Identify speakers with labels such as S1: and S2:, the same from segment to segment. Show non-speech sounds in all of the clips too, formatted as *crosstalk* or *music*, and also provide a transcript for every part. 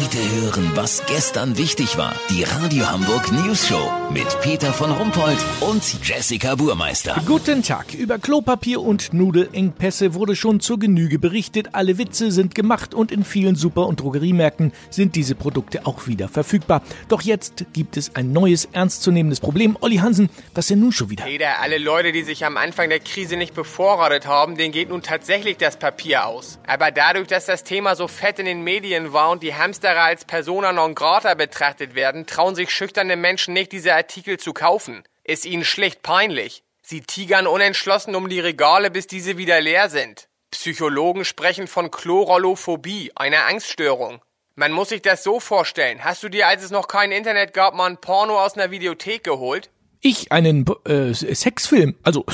S1: Heute hören, was gestern wichtig war. Die Radio Hamburg News Show mit Peter von Rumpold und Jessica Burmeister.
S2: Guten Tag. Über Klopapier und Nudelengpässe wurde schon zur Genüge berichtet. Alle Witze sind gemacht und in vielen Super- und Drogeriemärkten sind diese Produkte auch wieder verfügbar. Doch jetzt gibt es ein neues, ernstzunehmendes Problem. Olli Hansen, was denn nun schon wieder?
S3: Peter, alle Leute, die sich am Anfang der Krise nicht bevorratet haben, denen geht nun tatsächlich das Papier aus. Aber dadurch, dass das Thema so fett in den Medien war und die Hamster Hamsterer als Persona non grata betrachtet werden, trauen sich schüchterne Menschen nicht, diese Artikel zu kaufen. Ist ihnen schlicht peinlich. Sie tigern unentschlossen um die Regale, bis diese wieder leer sind. Psychologen sprechen von Chlorolophobie, einer Angststörung. Man muss sich das so vorstellen. Hast du dir, als es noch kein Internet gab, mal ein Porno aus einer Videothek geholt?
S2: Ich einen äh, Sexfilm. Also,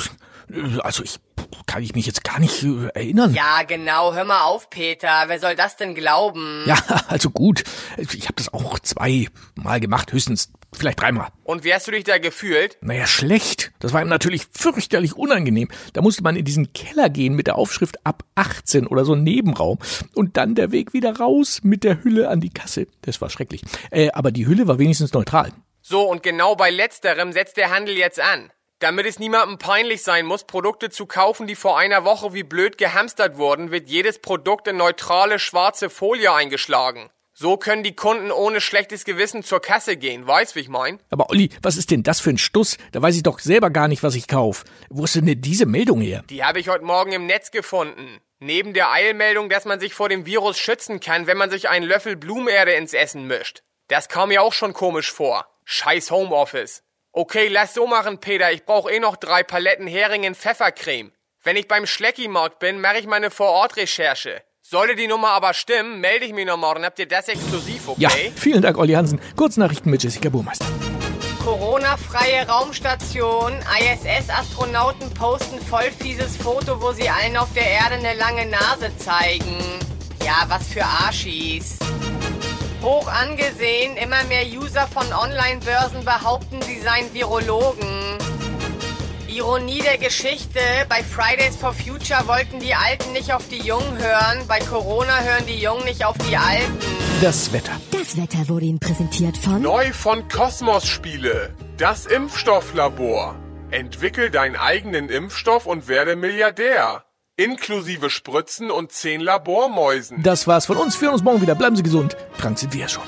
S2: also ich kann ich mich jetzt gar nicht äh, erinnern.
S3: Ja, genau. Hör mal auf, Peter. Wer soll das denn glauben?
S2: Ja, *laughs* also gut. Ich habe das auch zweimal gemacht, höchstens vielleicht dreimal.
S3: Und wie hast du dich da gefühlt?
S2: Naja, schlecht. Das war ihm natürlich fürchterlich unangenehm. Da musste man in diesen Keller gehen mit der Aufschrift ab 18 oder so ein Nebenraum. Und dann der Weg wieder raus mit der Hülle an die Kasse. Das war schrecklich. Äh, aber die Hülle war wenigstens neutral.
S3: So, und genau bei letzterem setzt der Handel jetzt an. Damit es niemandem peinlich sein muss, Produkte zu kaufen, die vor einer Woche wie blöd gehamstert wurden, wird jedes Produkt in neutrale schwarze Folie eingeschlagen. So können die Kunden ohne schlechtes Gewissen zur Kasse gehen, weißt wie ich mein?
S2: Aber Olli, was ist denn das für ein Stuss? Da weiß ich doch selber gar nicht, was ich kauf. Wo ist denn diese Meldung her?
S3: Die habe ich heute Morgen im Netz gefunden. Neben der Eilmeldung, dass man sich vor dem Virus schützen kann, wenn man sich einen Löffel Blumenerde ins Essen mischt. Das kam mir auch schon komisch vor. Scheiß Homeoffice. Okay, lass so machen, Peter. Ich brauche eh noch drei Paletten Hering in Pfeffercreme. Wenn ich beim Schleckimarkt bin, mache ich meine Vorortrecherche. Sollte die Nummer aber stimmen, melde ich mich noch morgen. Habt ihr das exklusiv, okay?
S2: Ja, vielen Dank, Olli Hansen. Kurznachrichten mit Jessica Burmeister.
S3: Corona-freie Raumstation. ISS-Astronauten posten voll fieses Foto, wo sie allen auf der Erde eine lange Nase zeigen. Ja, was für Arschis. Hoch angesehen, immer mehr User von Online-Börsen behaupten, sie seien Virologen. Ironie der Geschichte, bei Fridays for Future wollten die Alten nicht auf die Jungen hören, bei Corona hören die Jungen nicht auf die Alten.
S2: Das Wetter.
S4: Das Wetter wurde Ihnen präsentiert von
S5: Neu von Kosmos Spiele, das Impfstofflabor. Entwickel deinen eigenen Impfstoff und werde Milliardär. Inklusive Spritzen und 10 Labormäusen.
S2: Das war's von uns. Wir hören uns morgen wieder. Bleiben Sie gesund. Krank sind wir ja schon.